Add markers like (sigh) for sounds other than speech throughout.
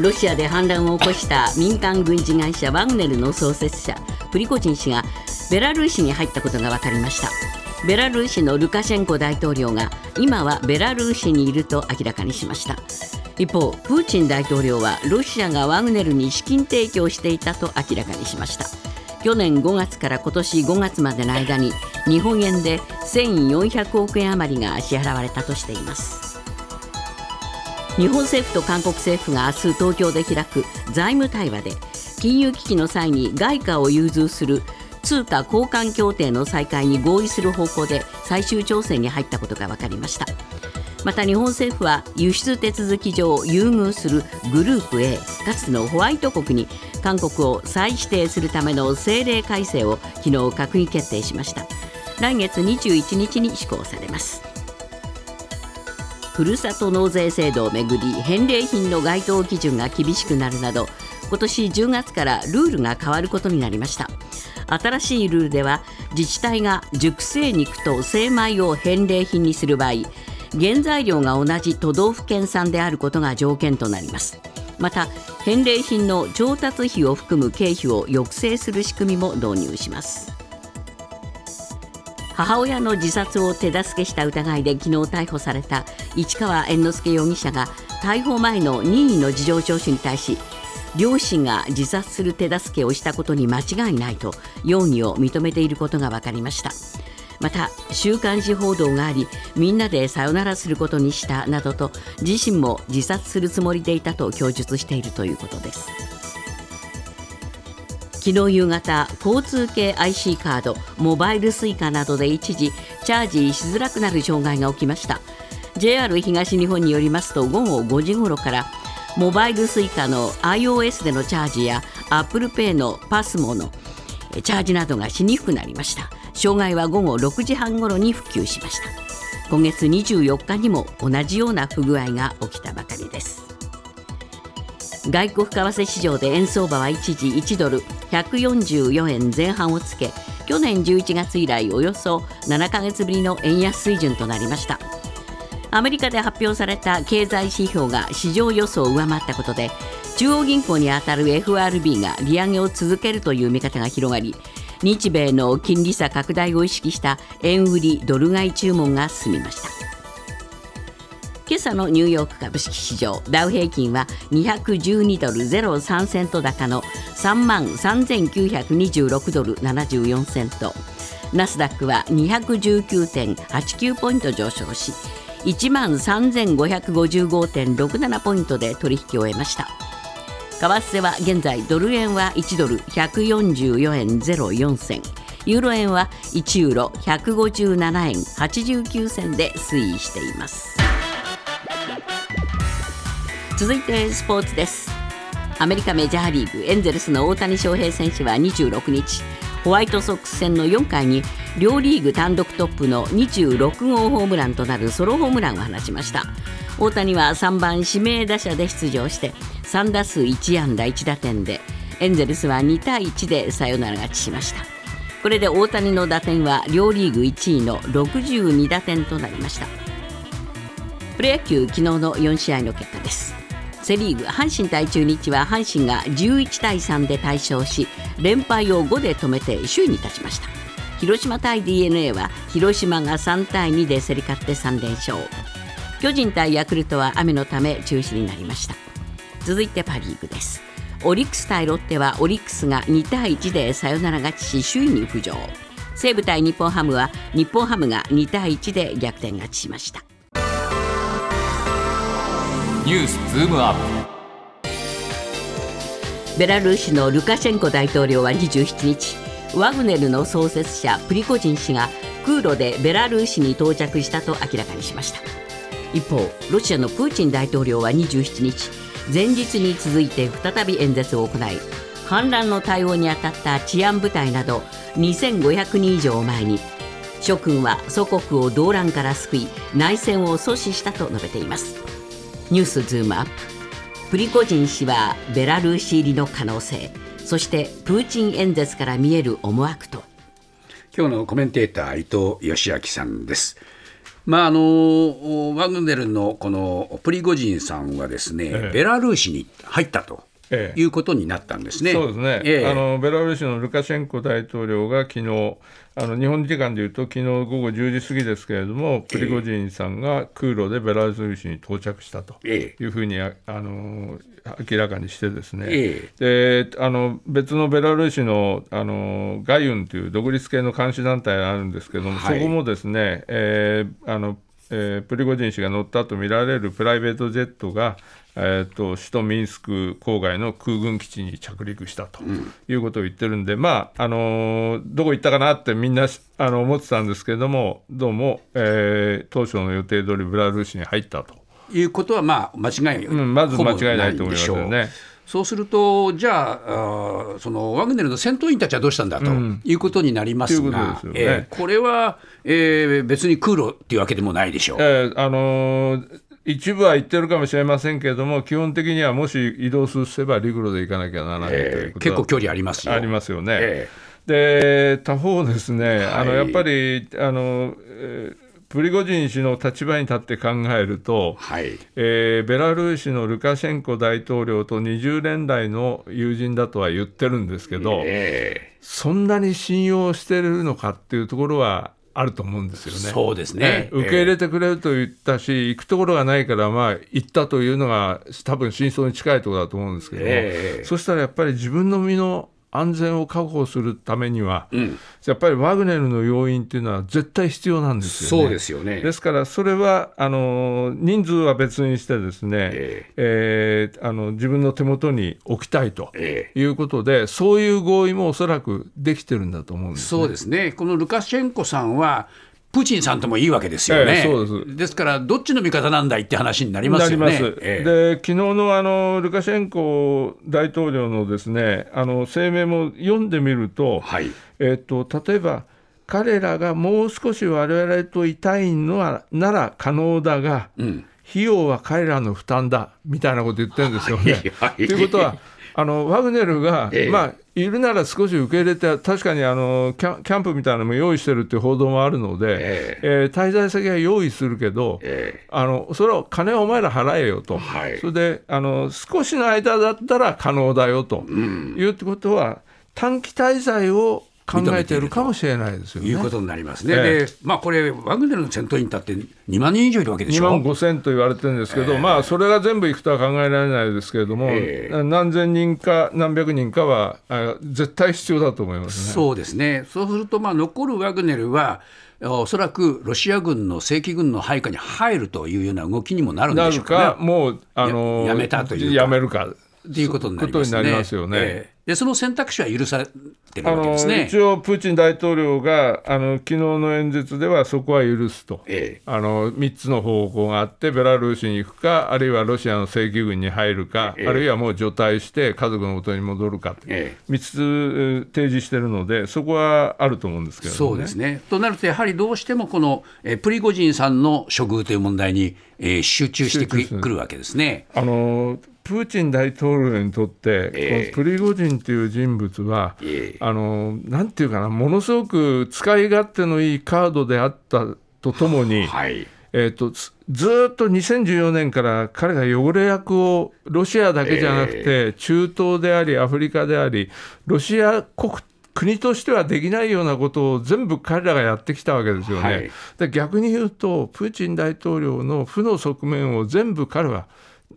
ロシアで反乱を起こした民間軍事会社ワグネルの創設者プリコジン氏がベラルーシに入ったことが分かりました。ベラルーシのルカシェンコ大統領が今はベラルーシにいると明らかにしました。一方プーチン大統領はロシアがワグネルに資金提供していたと明らかにしました。去年5月から今年5月までの間に日本円で1400億円余りが支払われたとしています。日本政府と韓国政府が明日東京で開く財務対話で金融危機の際に外貨を融通する通貨交換協定の再開に合意する方向で最終調整に入ったことが分かりました。また日本政府は輸出手続き上優遇するグループ A かつてのホワイト国に韓国を再指定するための政令改正を昨日閣議決定しました。来月21日に施行されます。ふるさと納税制度をめぐり返礼品の該当基準が厳しくなるなど今年10月からルールが変わることになりました。新しいルールでは自治体が熟成肉と精米を返礼品にする場合原材料が同じ都道府県産であることが条件となります。また返礼品の調達費を含む経費を抑制する仕組みも導入します。母親の自殺を手助けした疑いで昨日逮捕された市川猿之助容疑者が逮捕前の任意の事情聴取に対し両親が自殺する手助けをしたことに間違いないと容疑を認めていることが分かりました。また週刊誌報道がありみんなでさよならすることにしたなどと自身も自殺するつもりでいたと供述しているということです。昨日夕方交通系 IC カードモバイル Suica などで一時チャージしづらくなる障害が起きました。JR 東日本によりますと午後5時ごろからモバイル Suica の iOS でのチャージや ApplePay の PASMO のチャージなどがしにくくなりました。障害は午後6時半ごろに復旧しました。今月24日にも同じような不具合が起きたばかりです。外国為替市場で円相場は一時1ドル144円前半をつけ去年11月以来およそ7ヶ月ぶりの円安水準となりました。アメリカで発表された経済指標が市場予想を上回ったことで中央銀行にあたる FRB が利上げを続けるという見方が広がり日米の金利差拡大を意識した円売りドル買い注文が進みました。今朝のニューヨーク株式市場。ダウ平均は212ドル03セント高の3万3926ドル74セント。ナスダックは219.89ポイント上昇し1万3555.67ポイントで取引を終えました。為替は現在ドル円は1ドル144円04銭。ユーロ円は1ユーロ157円89銭で推移しています。続いてスポーツです。アメリカメジャーリーグエンゼルスの大谷翔平選手は26日ホワイトソックス戦の4回に両リーグ単独トップの26号ホームランとなるソロホームランを放ちました。大谷は3番指名打者で出場して3打数1安打1打点でエンゼルスは2対1でサヨナラ勝ちしました。これで大谷の打点は両リーグ1位の62打点となりました。プロ野球昨日の4試合の結果です。セ・リーグ阪神対中日は阪神が11対3で大勝し連敗を5で止めて首位に立ちました。広島対 d n a は広島が3対2で競り勝って3連勝。巨人対ヤクルトは雨のため中止になりました。続いてパ・リーグです。オリックス対ロッテはオリックスが2対1でサヨナラ勝ちし首位に浮上。西武対日本ハムは日本ハムが2対1で逆転勝ちしました。ニュースズームアップ。ベラルーシのルカシェンコ大統領は27日ワグネルの創設者プリコジン氏が空路でベラルーシに到着したと明らかにしました。一方ロシアのプーチン大統領は27日前日に続いて再び演説を行い反乱の対応に当たった治安部隊など2500人以上を前に諸君は祖国を動乱から救い内戦を阻止したと述べています。ニュースズームアッププリコジン氏はベラルーシ入りの可能性そしてプーチン演説から見える思惑と今日のコメンテーター伊藤義明さんですまあ、あのワグネルのこのプリゴジンさんはですね、ええ、ベラルーシに入ったと。いうことになったんですね。そうですね。ええ、あのベラルーシのルカシェンコ大統領が昨日あの日本時間でいうと昨日午後10時過ぎですけれども、プリゴジンさんが空路でベラルーシに到着したというふうにあの明らかにしてですね、であの別のベラルーシのあのガユンという独立系の監視団体があるんですけれども、はい、そこもですね、えー、あのえー、プリゴジン氏が乗ったとみられるプライベートジェットが、えーと、首都ミンスク郊外の空軍基地に着陸したということを言ってるんで、うん、まああのー、どこ行ったかなってみんなあの思ってたんですけれども、どうも、えー、当初の予定通りベラルーシに入ったと。いうことは、まあ、間違い、うん、まず間違いないと思いますよね。そうすると、じゃああ、そのワグネルの戦闘員たちはどうしたんだということになりますが、うんえー、これは、えー、別に空路っていうわけでもないでしょう。えー、あのー一部は行ってるかもしれませんけれども、基本的にはもし移動すれば陸路で行かなきゃならない、えー、結構距離ありますよ。ありますよね。えー、で他方ですね、はい、あのやっぱりあの、えープリゴジン氏の立場に立って考えると、はい。えー、ベラルーシのルカシェンコ大統領と20年来の友人だとは言ってるんですけど、えー、そんなに信用してるのかっていうところはあると思うんですよね。そうですね、受け入れてくれると言ったし、えー、行くところがないから、まあ、行ったというのが、多分真相に近いところだと思うんですけど、えー、そしたらやっぱり自分の身の安全を確保するためには、うん、やっぱりワグネルの要因っていうのは絶対必要なんですよね。そうですよね。ですから、それはあの人数は別にしてですね、えー、えー、あの自分の手元に置きたいということで、えー、そういう合意もおそらくできてるんだと思うんです、ね、そうですね。このルカシェンコさんはプーチンさんともいいわけですよね、えそうです。ですから、どっちの味方なんだいって話になりますよね。えで昨日のあのルカシェンコ大統領のですねあの声明も読んでみると、はい、えーと、例えば、彼らがもう少し我々といたいのはなら可能だが、うん、費用は彼らの負担だみたいなこと言ってるんですよね。(laughs) ということはあのワグネルが、ええ、まあ、いるなら少し受け入れて、確かにあのキャキャンプみたいなのも用意してるっていう報道もあるので、ええ。えー、滞在先は用意するけど、えあのそれは金はお前ら払えよと、はい、それであの少しの間だったら可能だよと、うん、いうことは、短期滞在を考えているかもしれないですよね。いうことになりますね。えー、で、まあ、これ、ワグネルの戦闘員だって2万人以上いるわけでしょ？2万5千と言われてるんですけど、えー、まあ、それが全部いくとは考えられないですけれども、えー、何千人か何百人かはあ絶対必要だと思いますね。そうですね。そうすると、まあ、残るワグネルは、おそらくロシア軍の正規軍の配下に入るというような動きにもなるんでしょうか、ね、かもう、あのやめたというやめるか。っていうことになりますね。よね、えー、でその選択肢は許されてるわけですね。一応、プーチン大統領があの昨日の演説ではそこは許すと、えー、あの3つの方向があって、ベラルーシに行くか、あるいはロシアの正規軍に入るか、えー、あるいはもう除隊して家族のもとに戻るかと、えー、3つ提示してるので、そこはあると思うんですけど、ね、そうですね。となると、やはりどうしてもこのえプリゴジンさんの処遇という問題に、えー、集中してくるわけですね。あのプーチン大統領にとって、えー、このプリゴジンという人物は、えー、あのなんていうかな、ものすごく使い勝手のいいカードであったとともに、はい。えーと、ずっと2014年から彼が汚れ役をロシアだけじゃなくて、えー、中東であり、アフリカであり、ロシア国国としてはできないようなことを全部彼らがやってきたわけですよね。はい、で逆に言うと、プーチン大統領の負の側面を全部彼は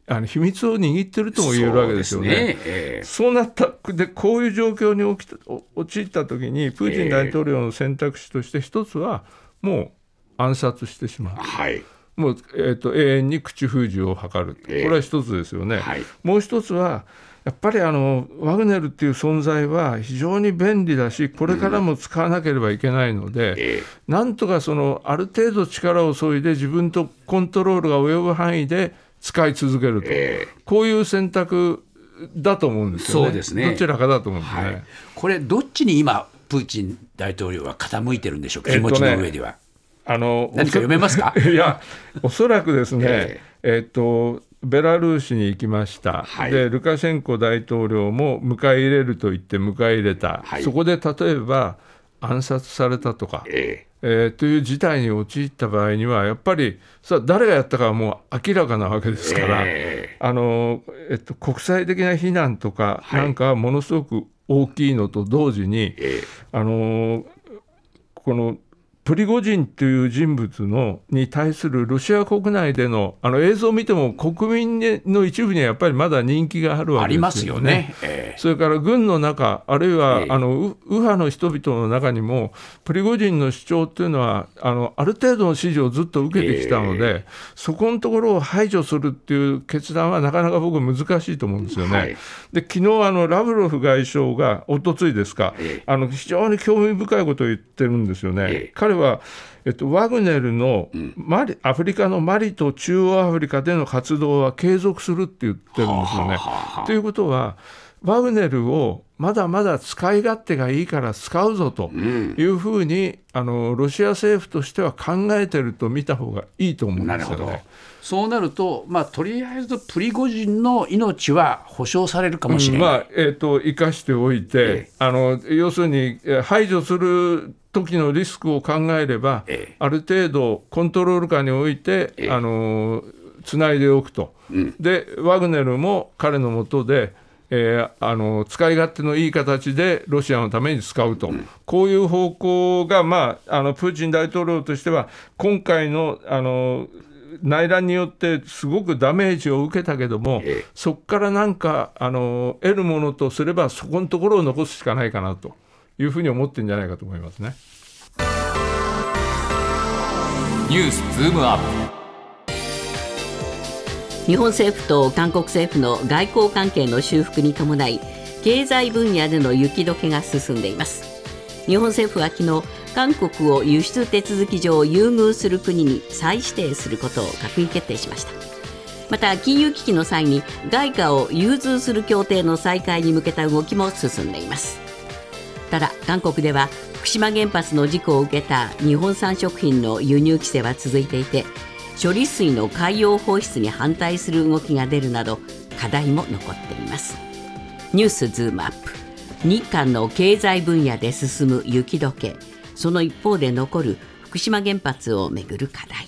あの秘密を握ってるとも言えるわけですよね。そう、ね。えー、なったでこういう状況に起きた陥った時にプーチン大統領の選択肢として一つはもう暗殺してしまう。はい。もう、えーと、永遠に口封じを図る、これは一つですよね、はい、もう一つは、やっぱりあのワグネルっていう存在は非常に便利だし、これからも使わなければいけないので、うん、なんとかそのある程度力を注いで、自分とコントロールが及ぶ範囲で使い続けると、えー、こういう選択だと思うんですよね、そうですね。どちらかだと思うんですね、はい、これ、どっちに今、プーチン大統領は傾いてるんでしょうか、気持ちの上では。えー、あの何か読めますか？(laughs) いや、おそらくですね、(laughs) えー、えー、っとベラルーシに行きました、はい、でルカシェンコ大統領も迎え入れると言って迎え入れた、はい、そこで例えば暗殺されたとか、えー、えー、という事態に陥った場合には、やっぱりさ誰がやったかはもう明らかなわけですから、えー、あのえっと、国際的な非難とかなんかはものすごく大きいのと同時に、えー、あのこのプリゴジンという人物のに対するロシア国内でのあの映像を見ても国民の一部にはやっぱりまだ人気があるわけですよね。よね。えー、それから軍の中あるいは、えー、あの右派の人々の中にもプリゴジンの主張というのはあのある程度の支持をずっと受けてきたので、えー、そこのところを排除するっていう決断はなかなか僕難しいと思うんですよね。はい、で昨日あのラブロフ外相がおとついですか、あの非常に興味深いことを言ってるんですよね。彼彼は、えっと、ワグネルのマリ、アフリカのマリと中央アフリカでの活動は継続するって言ってるんですよね。ということは、ワグネルをまだまだ使い勝手がいいから使うぞというふうに、あのロシア政府としては考えてると見た方がいいと思うんですよね。そうなると、まあ、とりあえずプリゴジンの命は保証されるかもしれない、うん、まあえーと、生かしておいて、ええ、あの要するに排除する時のリスクを考えれば、ええ、ある程度コントロール下において、ええ、あのつないでおくと、うん、でワグネルも彼のもとで、えー、あの使い勝手のいい形でロシアのために使うと、うん、こういう方向が、まあ、あのプーチン大統領としては、今回のあの内乱によってすごくダメージを受けたけども、ええ、そこからなんかあの得るものとすれば、そこのところを残すしかないかなと。いうふうに思ってるんじゃないかと思いますね。ニュースズームアップ日本政府と韓国政府の外交関係の修復に伴い経済分野での雪解けが進んでいます。日本政府は昨日韓国を輸出手続き上優遇する国に再指定することを閣議決定しました。また金融危機の際に外貨を融通する協定の再開に向けた動きも進んでいますただ韓国では福島原発の事故を受けた日本産食品の輸入規制は続いていて処理水の海洋放出に反対する動きが出るなど課題も残っています。ニュースズームアップ。日韓の経済分野で進む雪解け。その一方で残る福島原発をめぐる課題、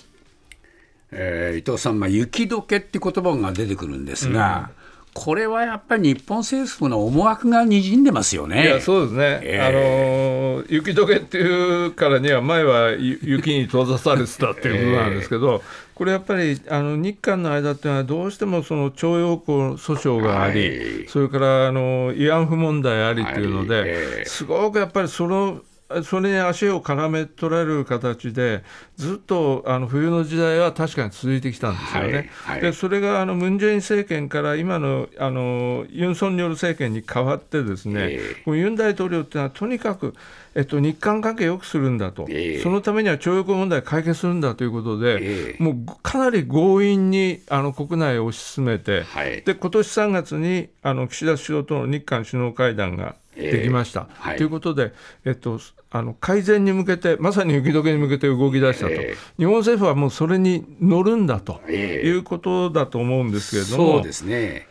えー、伊藤さん、まあ、雪解けって言葉が出てくるんですが、うんこれはやっぱり日本政府の思惑がにじんでますよね。いやそうですね、えー、あの雪解けっていうからには、前は雪に閉ざされてたっていうことなんですけど、えー、これやっぱりあの日韓の間っていうのは、どうしてもその徴用工訴訟があり、はい、それからあの慰安婦問題ありっていうので、はいえー、すごくやっぱりそのそれに足を絡め取られる形で、ずっとあの冬の時代は確かに続いてきたんですよね。はいはい、でそれがあのムン・ジェイン政権から今のあのユン・ソンニョル政権に変わって、ですね、えー、このユン大統領っていうのは、とにかく、えっと、日韓関係を良くするんだと、えー、そのためには徴用工問題解決するんだということで、えー、もうかなり強引にあの国内を推し進めて、はい、で今年3月にあの岸田首相との日韓首脳会談ができました。と、はい、いうことで、えっと、あの改善に向けて、まさに雪解けに向けて動き出したと、えー、日本政府はもうそれに乗るんだということだと思うんですけれども、そうですね、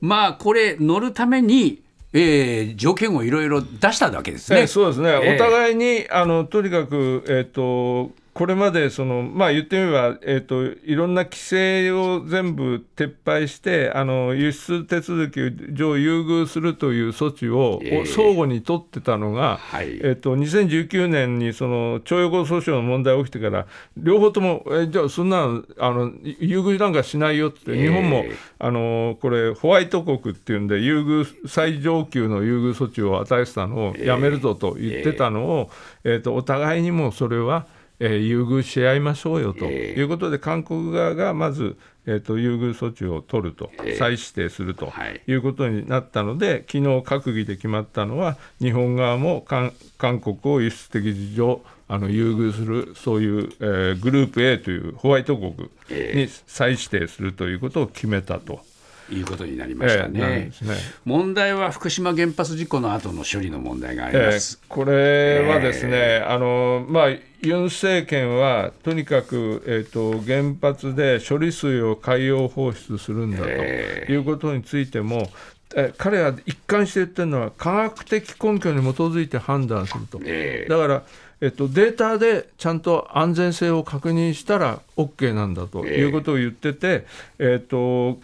まあ、これ、乗るために、えー、条件をいろいろ出したわけですね。えー、そうですね、えー、お互いにあのとにかく、えーとこれまでその、まあ、言ってみれば、えーと、いろんな規制を全部撤廃してあの輸出手続き上優遇するという措置を、えー、相互に取ってたのが、はい、えーと、2019年にその徴用工訴訟の問題が起きてから両方とも、えー、じゃあそんなあの優遇なんかしないよって、日本もあのこれホワイト国っていうんで優遇最上級の優遇措置を与えてたのをやめるぞと言ってたのを、えーとお互いにもそれはえー、優遇し合いましょうよと。いうことで、韓国側がまず、えーと、優遇措置を取ると、再指定すると。い。うことになったので、昨日閣議で決まったのは、日本側も韓国を輸出的事情、あの優遇する、そういう、えー、グループ A というホワイト国に再指定するということを決めたと。いうことになりましたね。えー、ね。問題は福島原発事故の後の処理の問題があります、えー、これはですね、えー、あのまあ、ユン政権はとにかく、えーと、原発で処理水を海洋放出するんだということについても、え彼は一貫して言ってるのは、科学的根拠に基づいて判断すると。だからえっと、データでちゃんと安全性を確認したら OK なんだということを言ってて、えっと、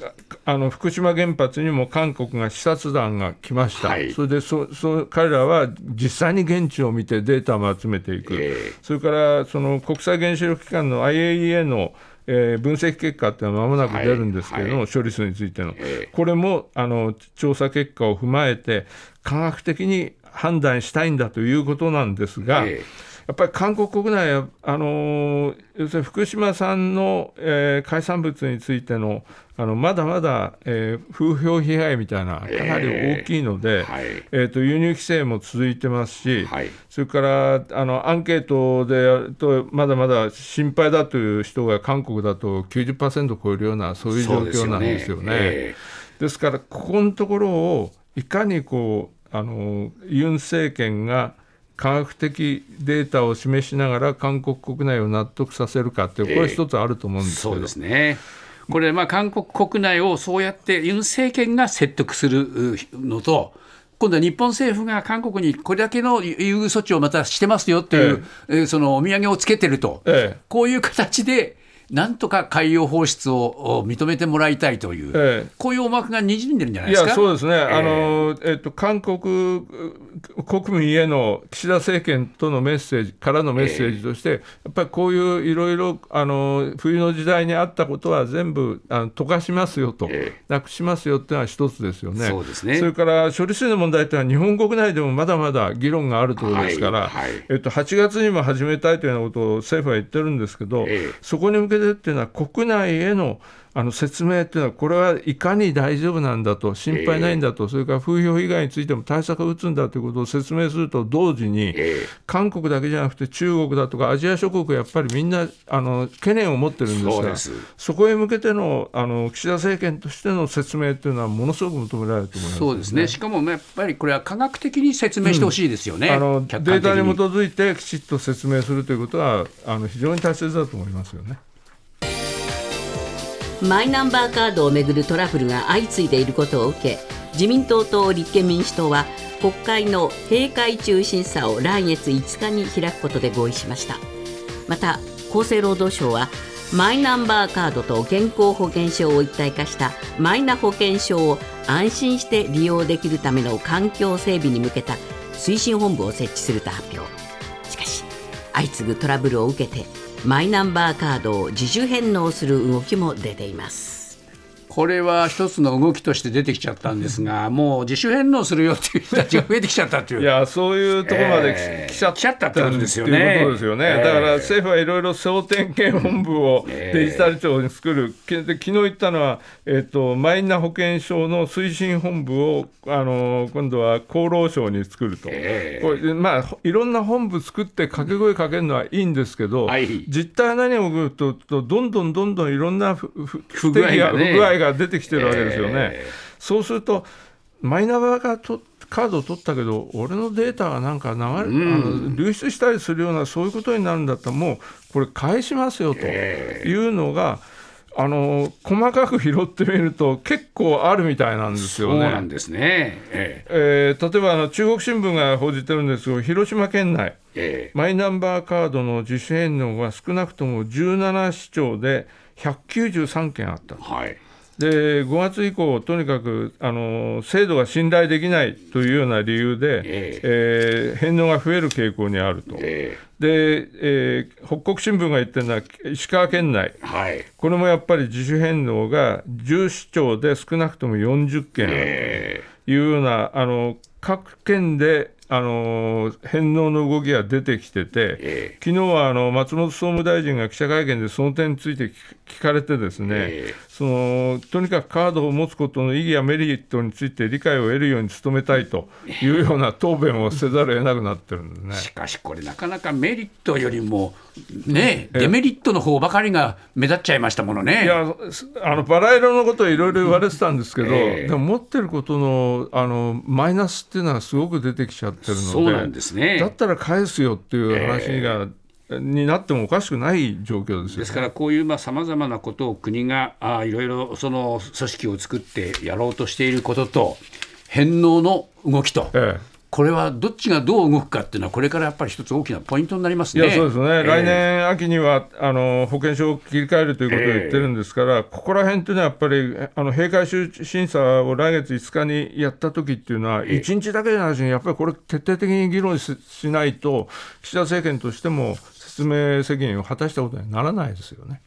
あの福島原発にも韓国が視察団が来ました、はい、それでそそ彼らは実際に現地を見てデータも集めていく、それからその国際原子力機関の IAEA のえー、分析結果っていうのはまもなく出るんですけれども、はい。はい、処理水についての、えー、これもあの調査結果を踏まえて、科学的に判断したいんだということなんですが、えーやっぱり韓国国内は、あの要するに福島産の、えー、海産物についてのあのまだまだ、えー、風評被害みたいな、かなり大きいので、えーはい、えーと、輸入規制も続いてますし、はい、それからあのアンケートでやると、まだまだ心配だという人が韓国だと90%超えるような、そういう状況なんですよね。です、ね。えー、ですから、ここのところをいかにこうあのユン政権が科学的データを示しながら韓国国内を納得させるかっていう、これ一つあると思うんですけど、えー、そうですね。これ、まあ、韓国国内をそうやってユン政権が説得するのと、今度は日本政府が韓国にこれだけの優遇措置をまたしてますよっていう、ええ、そのお土産をつけてると、ええ、こういう形でなんとか海洋放出を認めてもらいたいという、ええ、こういう思惑がにじんでるんじゃないですか？いやそうですね、えあのえっと、韓国国民への岸田政権とのメッセージからのメッセージとして、え、やっぱりこういういろいろあの冬の時代にあったことは全部あの溶かしますよと、なくしますよっていうのは一つですよね。そうですね。それから処理水の問題というのは、日本国内でもまだまだ議論があるところですから、はいはい、えっと、8月にも始めたいというようなことを政府は言ってるんですけど、そこに向けてっていうのは、国内へのあの説明っていうのは、これはいかに大丈夫なんだと、心配ないんだと、それから風評被害についても対策を打つんだということを説明すると同時に、韓国だけじゃなくて、中国だとかアジア諸国、やっぱりみんなあの懸念を持ってるんですが、そこへ向けてのあの岸田政権としての説明というのは、ものすごく求められると思います、そうですね、しかもやっぱりこれは科学的に説明してほしいですよね、うん、あのデータに基づいてきちっと説明するということは、あの非常に大切だと思いますよね。マイナンバーカードをめぐるトラブルが相次いでいることを受け自民党と立憲民主党は国会の閉会中審査を来月5日に開くことで合意しました。また厚生労働省はマイナンバーカードと健康保険証を一体化したマイナ保険証を安心して利用できるための環境整備に向けた推進本部を設置すると発表。しかし相次ぐトラブルを受けてマイナンバーカードを自主返納する動きも出ています。これは一つの動きとして出てきちゃったんですが、もう自主返納するよっていう人たちが増えてきちゃったという。いや、そういうところまで来ちゃったってことですよね。いうことですよね。だから政府はいろいろ総点検本部を (laughs) デジタル庁に作る、で昨日言ったのは、えっと、マイナ保険証の推進本部をあの今度は厚労省に作ると、これまあ、いろんな本部作って掛け声かけるのはいいんですけど、はい、実態は何を起こると、どんどんどんどんいろんな不具合が、不具合がが出てきてるわけですよね。えー、そうするとマイナンバーとカードを取ったけど、俺のデータがなんか流れ、うん、あの流出したりするような、そういうことになるんだったら、もうこれ、返しますよというのが、えー、あの細かく拾ってみると、結構あるみたいなんですよね。そうなんですね、えー、えー、例えばあの中国新聞が報じてるんですけど、広島県内、えー、マイナンバーカードの自主返納が少なくとも17市町で193件あった。はいで5月以降、とにかくあの制度が信頼できないというような理由で、えー、えー、返納が増える傾向にあると、えー、でえー、北国新聞が言ってるのは、石川県内、はい、これもやっぱり自主返納が10市町で少なくとも40件あるというような、あの各県であの返納の動きが出てきてて、えー、昨日はあの松本総務大臣が記者会見でその点について聞かれて、ですね、えー、そのとにかくカードを持つことの意義やメリットについて理解を得るように努めたいというような答弁をせざるを得なくなってるんですね。(laughs) しかし、これ、なかなかメリットよりも、ね、デメリットの方ばかりが目立っちゃいましたものね。いやあのバラ色のこといろいろ言われてたんですけど、えー、でも持ってることのあのマイナスっていうのはすごく出てきちゃってるので、そうなんですね、だったら返すよっていう話が。えー、になってもおかしくない状況です、ね、ですからこういうさまざ、まなことを国があいろいろその組織を作ってやろうとしていることと返納の動きと、ええ、これはどっちがどう動くかっていうのは、これからやっぱり一つ大きなポイントになりますね。いやそうですね、えー、来年秋にはあの保険証を切り替えるということを言ってるんですから、えー、ここら辺っていうのはやっぱり、あの閉会審査を来月5日にやった時っていうのは、1日だけじゃないし、やっぱりこれ、徹底的に議論しないと、岸田政権としても説明責任を果たしたことにはならないですよね。